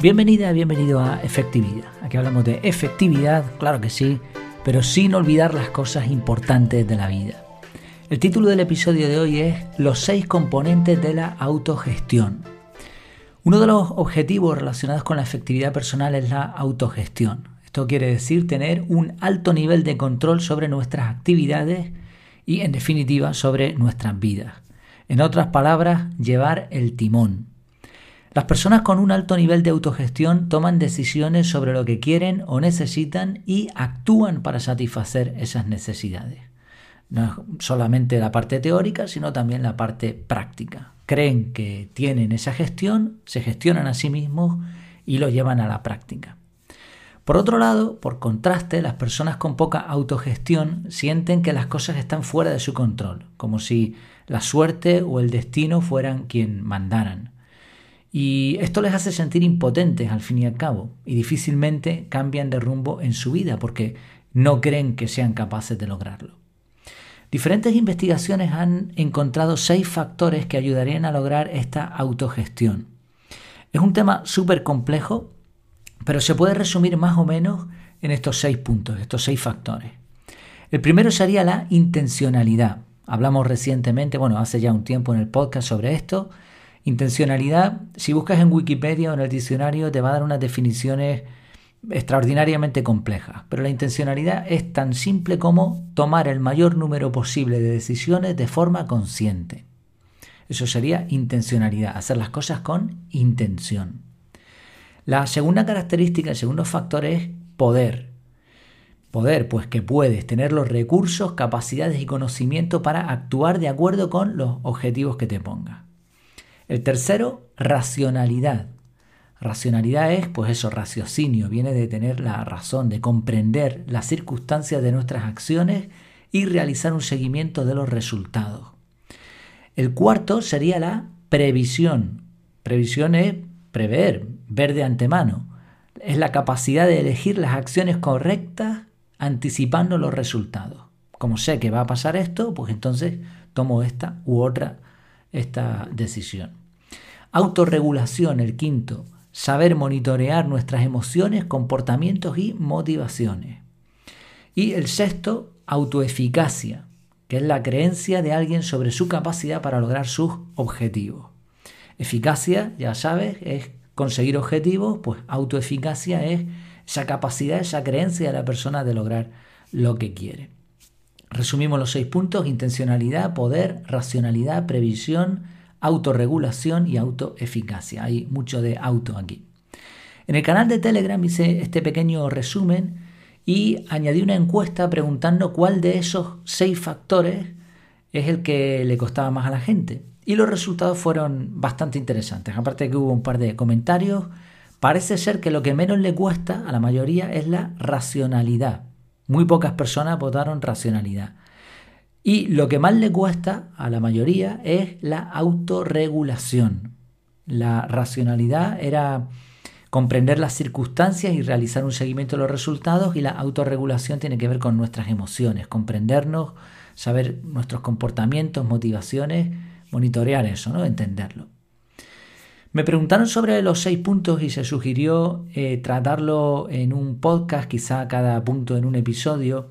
Bienvenida, bienvenido a Efectividad. Aquí hablamos de efectividad, claro que sí, pero sin olvidar las cosas importantes de la vida. El título del episodio de hoy es Los seis componentes de la autogestión. Uno de los objetivos relacionados con la efectividad personal es la autogestión. Esto quiere decir tener un alto nivel de control sobre nuestras actividades y, en definitiva, sobre nuestras vidas. En otras palabras, llevar el timón. Las personas con un alto nivel de autogestión toman decisiones sobre lo que quieren o necesitan y actúan para satisfacer esas necesidades. No es solamente la parte teórica, sino también la parte práctica. Creen que tienen esa gestión, se gestionan a sí mismos y lo llevan a la práctica. Por otro lado, por contraste, las personas con poca autogestión sienten que las cosas están fuera de su control, como si la suerte o el destino fueran quien mandaran. Y esto les hace sentir impotentes al fin y al cabo, y difícilmente cambian de rumbo en su vida porque no creen que sean capaces de lograrlo. Diferentes investigaciones han encontrado seis factores que ayudarían a lograr esta autogestión. Es un tema súper complejo, pero se puede resumir más o menos en estos seis puntos, estos seis factores. El primero sería la intencionalidad. Hablamos recientemente, bueno, hace ya un tiempo en el podcast sobre esto, Intencionalidad, si buscas en Wikipedia o en el diccionario, te va a dar unas definiciones extraordinariamente complejas, pero la intencionalidad es tan simple como tomar el mayor número posible de decisiones de forma consciente. Eso sería intencionalidad, hacer las cosas con intención. La segunda característica, el segundo factor es poder. Poder, pues que puedes tener los recursos, capacidades y conocimiento para actuar de acuerdo con los objetivos que te pongas. El tercero, racionalidad. Racionalidad es, pues eso, raciocinio, viene de tener la razón, de comprender las circunstancias de nuestras acciones y realizar un seguimiento de los resultados. El cuarto sería la previsión. Previsión es prever, ver de antemano. Es la capacidad de elegir las acciones correctas anticipando los resultados. Como sé que va a pasar esto, pues entonces tomo esta u otra esta decisión. Autorregulación, el quinto, saber monitorear nuestras emociones, comportamientos y motivaciones. Y el sexto, autoeficacia, que es la creencia de alguien sobre su capacidad para lograr sus objetivos. Eficacia, ya sabes, es conseguir objetivos, pues autoeficacia es esa capacidad, esa creencia de la persona de lograr lo que quiere. Resumimos los seis puntos, intencionalidad, poder, racionalidad, previsión, autorregulación y autoeficacia. Hay mucho de auto aquí. En el canal de Telegram hice este pequeño resumen y añadí una encuesta preguntando cuál de esos seis factores es el que le costaba más a la gente. Y los resultados fueron bastante interesantes. Aparte de que hubo un par de comentarios, parece ser que lo que menos le cuesta a la mayoría es la racionalidad. Muy pocas personas votaron racionalidad. Y lo que más le cuesta a la mayoría es la autorregulación. La racionalidad era comprender las circunstancias y realizar un seguimiento de los resultados y la autorregulación tiene que ver con nuestras emociones, comprendernos, saber nuestros comportamientos, motivaciones, monitorear eso, ¿no? entenderlo. Me preguntaron sobre los seis puntos y se sugirió eh, tratarlo en un podcast, quizá cada punto en un episodio,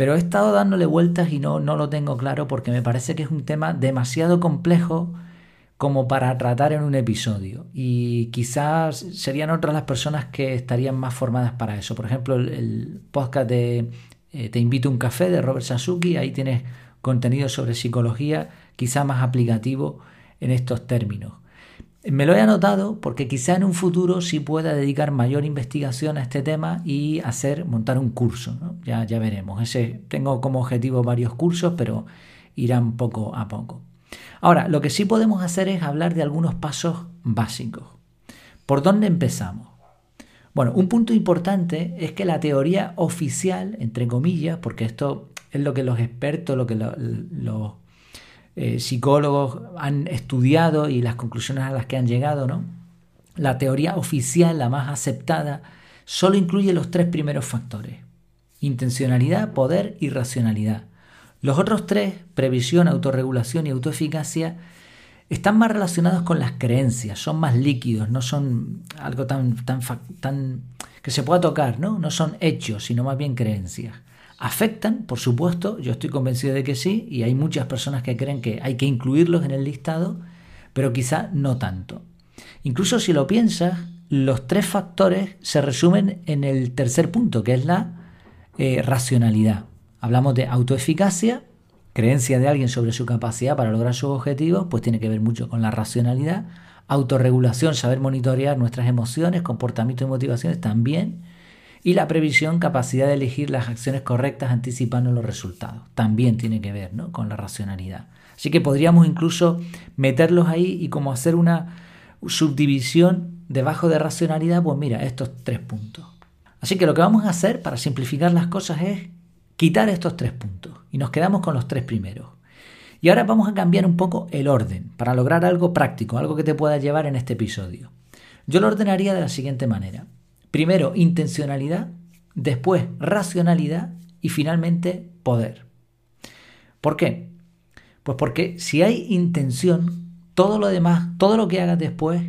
pero he estado dándole vueltas y no, no lo tengo claro porque me parece que es un tema demasiado complejo como para tratar en un episodio. Y quizás serían otras las personas que estarían más formadas para eso. Por ejemplo, el, podcast de eh, Te invito a un café de Robert Sasuki, ahí tienes contenido sobre psicología, quizá más aplicativo en estos términos. Me lo he anotado porque quizá en un futuro sí pueda dedicar mayor investigación a este tema y hacer, montar un curso. Ya, ya veremos. Tengo como objetivo varios cursos, pero irán poco a poco. Ahora, lo que sí podemos hacer es hablar de algunos pasos básicos. ¿Por dónde empezamos? Bueno, un punto importante es que la teoría oficial, entre comillas, porque esto es lo que los expertos, lo que los eh, psicólogos han estudiado y las conclusiones a las que han llegado, ¿no? La teoría oficial, la más aceptada, solo incluye los tres primeros factores. Intencionalidad, poder y racionalidad. Los otros tres, previsión, autorregulación y autoeficacia, están más relacionados con las creencias, son más líquidos, no son algo tan, tan, tan que se pueda tocar, ¿no? No son hechos, sino más bien creencias. ¿Afectan? Por supuesto, yo estoy convencido de que sí, y hay muchas personas que creen que hay que incluirlos en el listado, pero quizá no tanto. Incluso si lo piensas, los tres factores se resumen en el tercer punto, que es la eh, racionalidad. Hablamos de autoeficacia, creencia de alguien sobre su capacidad para lograr sus objetivos, pues tiene que ver mucho con la racionalidad. Autorregulación, saber monitorear nuestras emociones, comportamientos y motivaciones también. Y la previsión, capacidad de elegir las acciones correctas anticipando los resultados. También tiene que ver con la racionalidad. Así que podríamos incluso meterlos ahí y como hacer una subdivisión debajo de racionalidad, pues mira, estos tres puntos. Así que lo que vamos a hacer para simplificar las cosas es quitar estos tres puntos y nos quedamos con los tres primeros. Y ahora vamos a cambiar un poco el orden para lograr algo práctico, algo que te pueda llevar en este episodio. Yo lo ordenaría de la siguiente manera. Primero intencionalidad, después racionalidad y finalmente poder. ¿Por qué? Pues porque si hay intención, todo lo demás, todo lo que hagas después,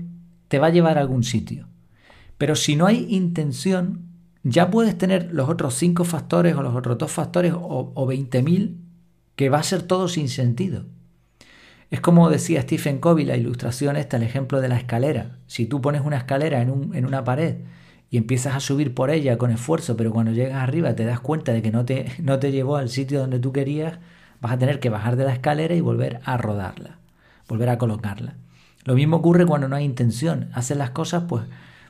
te va a llevar a algún sitio. Pero si no hay intención, ya puedes tener los otros cinco factores o los otros dos factores o, o 20.000 que va a ser todo sin sentido. Es como decía Stephen Covey, la ilustración esta, el ejemplo de la escalera. Si tú pones una escalera en, en una pared y empiezas a subir por ella con esfuerzo, pero cuando llegas arriba te das cuenta de que no te, no te llevó al sitio donde tú querías, vas a tener que bajar de la escalera y volver a rodarla, volver a colocarla. Lo mismo ocurre cuando no hay intención. Haces las cosas pues,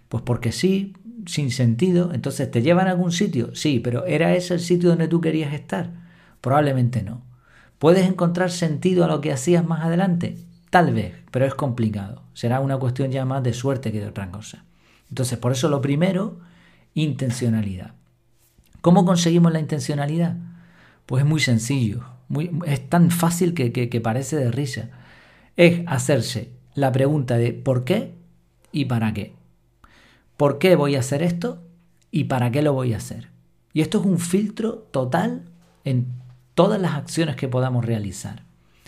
pues porque sí, sin sentido. Entonces, ¿te llevan a algún sitio? Sí, pero ¿era ese el sitio donde tú querías estar? Probablemente no. ¿Puedes encontrar sentido a lo que hacías más adelante? Tal vez, pero es complicado. Será una cuestión ya más de suerte que de otra cosa. Entonces, por eso lo primero, intencionalidad. ¿Cómo conseguimos la intencionalidad? Pues es muy sencillo, es tan fácil que, que parece de risa. Es hacerse la pregunta de ¿por qué y para qué? ¿Por qué voy a hacer esto y para qué lo voy a hacer? Y esto es un filtro total en todas las acciones que podamos realizar.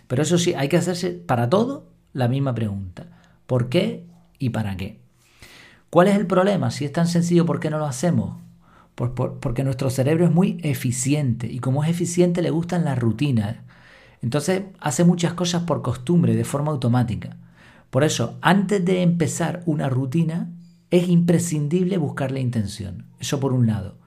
Pero eso sí, hay que hacerse para todo la misma pregunta. ¿Por qué y para qué? ¿Cuál es el problema? Si es tan sencillo, ¿por qué no lo hacemos? Porque nuestro cerebro es muy eficiente y como es eficiente le gustan las rutinas. Entonces hace muchas cosas por costumbre, de forma automática. Por eso, antes de empezar una rutina, es imprescindible buscar la intención. Eso por un lado.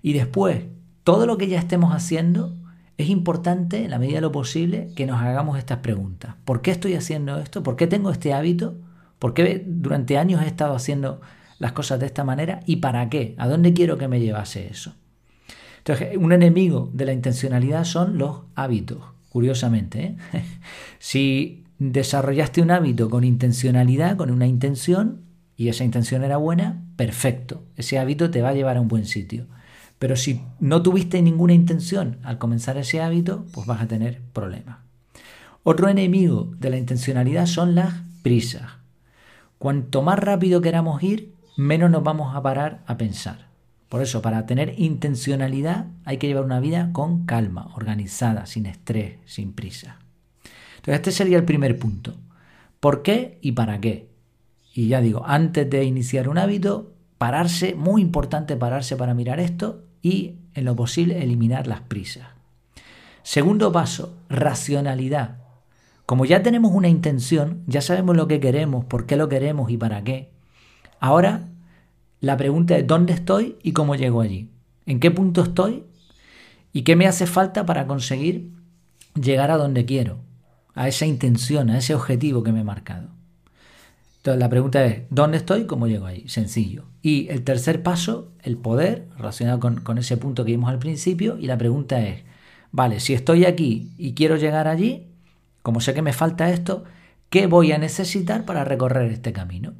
Y después, todo lo que ya estemos haciendo, es importante, en la medida de lo posible, que nos hagamos estas preguntas. ¿Por qué estoy haciendo esto? ¿Por qué tengo este hábito? ¿Por qué durante años he estado haciendo las cosas de esta manera? ¿Y para qué? ¿A dónde quiero que me llevase eso? Entonces, un enemigo de la intencionalidad son los hábitos, curiosamente. ¿eh? si desarrollaste un hábito con intencionalidad, con una intención, y esa intención era buena, perfecto. Ese hábito te va a llevar a un buen sitio. Pero si no tuviste ninguna intención al comenzar ese hábito, pues vas a tener problemas. Otro enemigo de la intencionalidad son las prisas. Cuanto más rápido queramos ir, menos nos vamos a parar a pensar. Por eso, para tener intencionalidad hay que llevar una vida con calma, organizada, sin estrés, sin prisa. Entonces, este sería el primer punto. ¿Por qué y para qué? Y ya digo, antes de iniciar un hábito, pararse, muy importante pararse para mirar esto y, en lo posible, eliminar las prisas. Segundo paso, racionalidad. Como ya tenemos una intención, ya sabemos lo que queremos, por qué lo queremos y para qué. Ahora, la pregunta es dónde estoy y cómo llego allí. ¿En qué punto estoy? ¿Y qué me hace falta para conseguir llegar a donde quiero? a esa intención, a ese objetivo que me he marcado. Entonces la pregunta es, ¿dónde estoy? ¿Cómo llego ahí? Sencillo. Y el tercer paso, el poder, relacionado con, ese punto que vimos al principio, y la pregunta es, vale, si estoy aquí y quiero llegar allí, como sé que me falta esto, ¿qué voy a necesitar para recorrer este camino?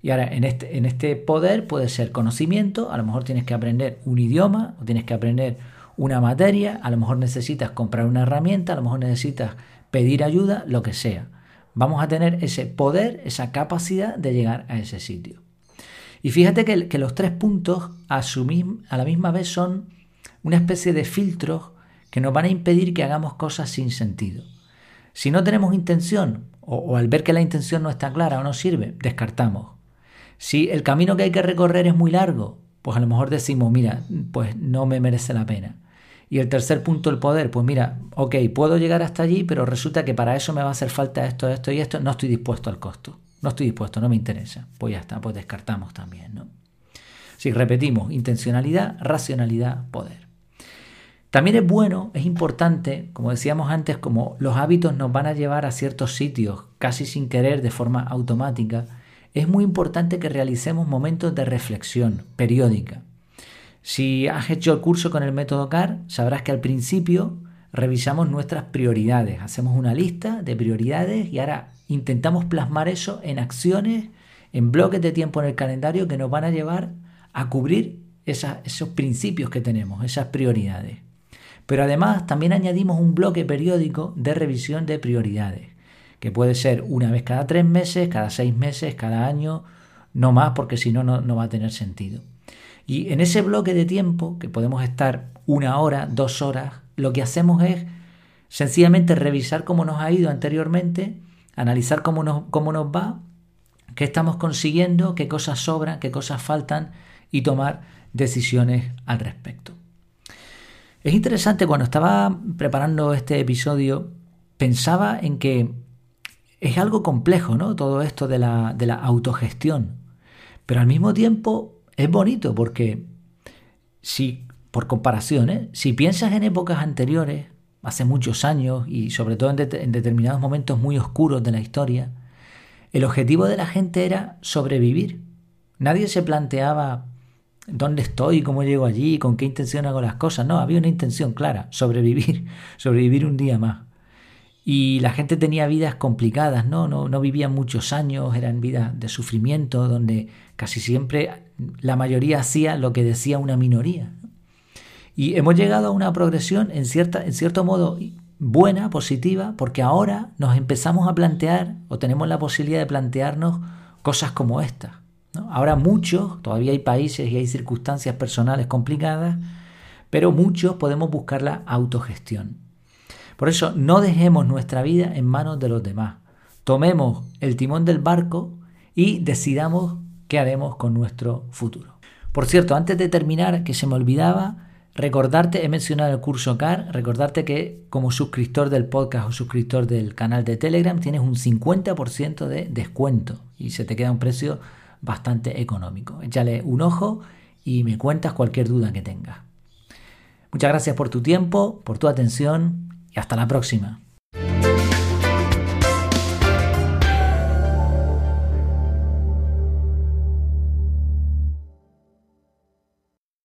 Y ahora, en este, en este poder puede ser conocimiento, a lo mejor tienes que aprender un idioma, o tienes que aprender una materia, a lo mejor necesitas comprar una herramienta, a lo mejor necesitas pedir ayuda, lo que sea. Vamos a tener ese poder, esa capacidad de llegar a ese sitio. Y fíjate que, los tres puntos a, a la misma vez son una especie de filtros que nos van a impedir que hagamos cosas sin sentido. Si no tenemos intención, o, al ver que la intención no está clara o no sirve, descartamos. Si el camino que hay que recorrer es muy largo, pues a lo mejor decimos, mira, pues no me merece la pena. Y el tercer punto, el poder, pues mira, ok, puedo llegar hasta allí, pero resulta que para eso me va a hacer falta esto, esto y esto, no estoy dispuesto al costo. No estoy dispuesto, no me interesa. Pues ya está, pues descartamos también, ¿no? Si repetimos, intencionalidad, racionalidad, poder. También es bueno, es importante, como decíamos antes, como los hábitos nos van a llevar a ciertos sitios casi sin querer, de forma automática, es muy importante que realicemos momentos de reflexión periódica. Si has hecho el curso con el método CAR, sabrás que al principio revisamos nuestras prioridades, hacemos una lista de prioridades y ahora intentamos plasmar eso en acciones, en bloques de tiempo en el calendario que nos van a llevar a cubrir esos principios que tenemos, esas prioridades. Pero además también añadimos un bloque periódico de revisión de prioridades, que puede ser una vez cada tres meses, cada seis meses, cada año, no más porque si no, no va a tener sentido. Y en ese bloque de tiempo, que podemos estar una hora, dos horas, lo que hacemos es sencillamente revisar cómo nos ha ido anteriormente, analizar cómo nos, cómo nos va, qué estamos consiguiendo, qué cosas sobran, qué cosas faltan y tomar decisiones al respecto. Es interesante, cuando estaba preparando este episodio, pensaba en que es algo complejo, ¿no? Todo esto de la, autogestión. Pero al mismo tiempo es bonito porque si, por comparación, ¿eh? si piensas en épocas anteriores, hace muchos años y sobre todo en determinados momentos muy oscuros de la historia, el objetivo de la gente era sobrevivir. Nadie se planteaba dónde estoy, cómo llego allí, con qué intención hago las cosas. No, había una intención clara, sobrevivir, sobrevivir un día más. Y la gente tenía vidas complicadas, ¿no? No, no vivían muchos años, eran vidas de sufrimiento, donde casi siempre la mayoría hacía lo que decía una minoría. Y hemos llegado a una progresión en, cierta, en cierto modo buena, positiva, porque ahora nos empezamos a plantear o tenemos la posibilidad de plantearnos cosas como estas. Ahora muchos, todavía hay países y hay circunstancias personales complicadas, pero muchos podemos buscar la autogestión. Por eso no dejemos nuestra vida en manos de los demás. Tomemos el timón del barco y decidamos qué haremos con nuestro futuro. Por cierto, antes de terminar, que se me olvidaba, recordarte, he mencionado el curso CAR, recordarte que como suscriptor del podcast o suscriptor del canal de Telegram tienes un 50% de descuento y se te queda un precio bastante económico. Échale un ojo y me cuentas cualquier duda que tengas. Muchas gracias por tu tiempo, por tu atención y hasta la próxima.